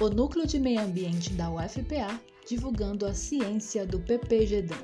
o Núcleo de Meio Ambiente da UFPA divulgando a ciência do PPGDAM.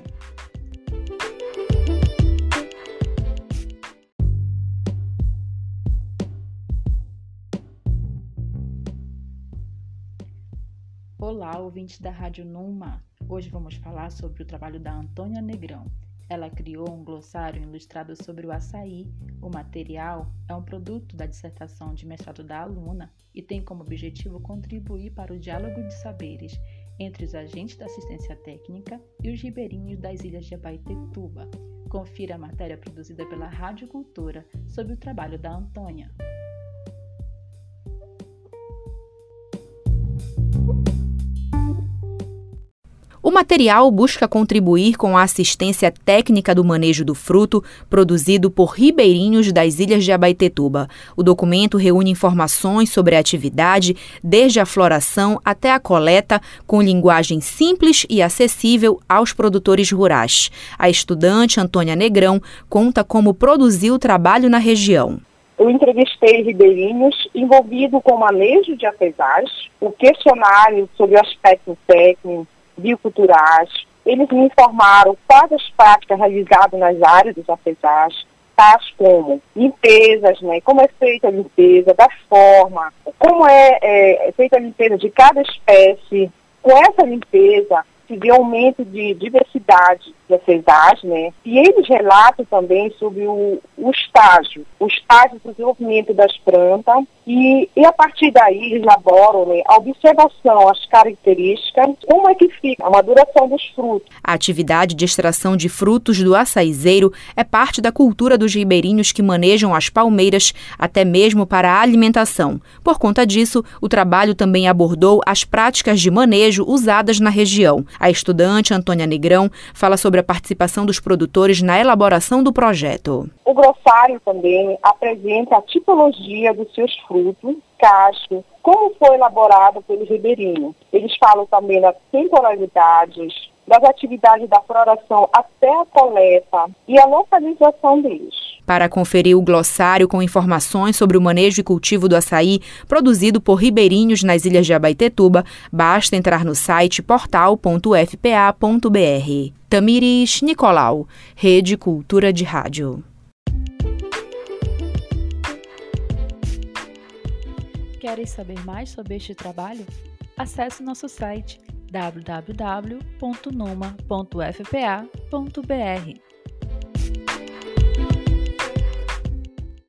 Olá, ouvintes da Rádio Numa. Hoje vamos falar sobre o trabalho da Antônia Negrão. Ela criou um glossário ilustrado sobre o açaí. O material é um produto da dissertação de mestrado da aluna e tem como objetivo contribuir para o diálogo de saberes entre os agentes da assistência técnica e os ribeirinhos das ilhas de Abaetetuba. Confira a matéria produzida pela Rádio Cultura sobre o trabalho da Antônia. O material busca contribuir com a assistência técnica do manejo do fruto produzido por ribeirinhos das ilhas de Abaetetuba. O documento reúne informações sobre a atividade, desde a floração até a coleta, com linguagem simples e acessível aos produtores rurais. A estudante Antônia Negrão conta como produziu o trabalho na região. Eu entrevistei ribeirinhos envolvidos com o manejo de afesais, o questionário sobre o aspecto técnico, bioculturais. Eles me informaram quais as práticas realizadas nas áreas dos afesais, tais como limpezas, né, como é feita a limpeza, da forma, como é, é, é feita a limpeza de cada espécie. Com essa limpeza, se vê aumento de diversidade de acesais, né? E eles relatam também sobre o, o estágio, o estágio do desenvolvimento das plantas e, e a partir daí elaboram né, a observação, as características, como é que fica a maduração dos frutos. A atividade de extração de frutos do açaizeiro é parte da cultura dos ribeirinhos que manejam as palmeiras até mesmo para a alimentação. Por conta disso, o trabalho também abordou as práticas de manejo usadas na região. A estudante Antônia Negrão fala sobre a participação dos produtores na elaboração do projeto. O grossário também apresenta a tipologia dos seus frutos, cacho, como foi elaborado pelos ribeirinhos. Eles falam também das temporalidades, das atividades da floração até a coleta e a localização deles. Para conferir o glossário com informações sobre o manejo e cultivo do açaí produzido por ribeirinhos nas ilhas de Abaetetuba, basta entrar no site portal.fpa.br. Tamires Nicolau, Rede Cultura de Rádio. Querem saber mais sobre este trabalho? Acesse nosso site www.numa.fpa.br.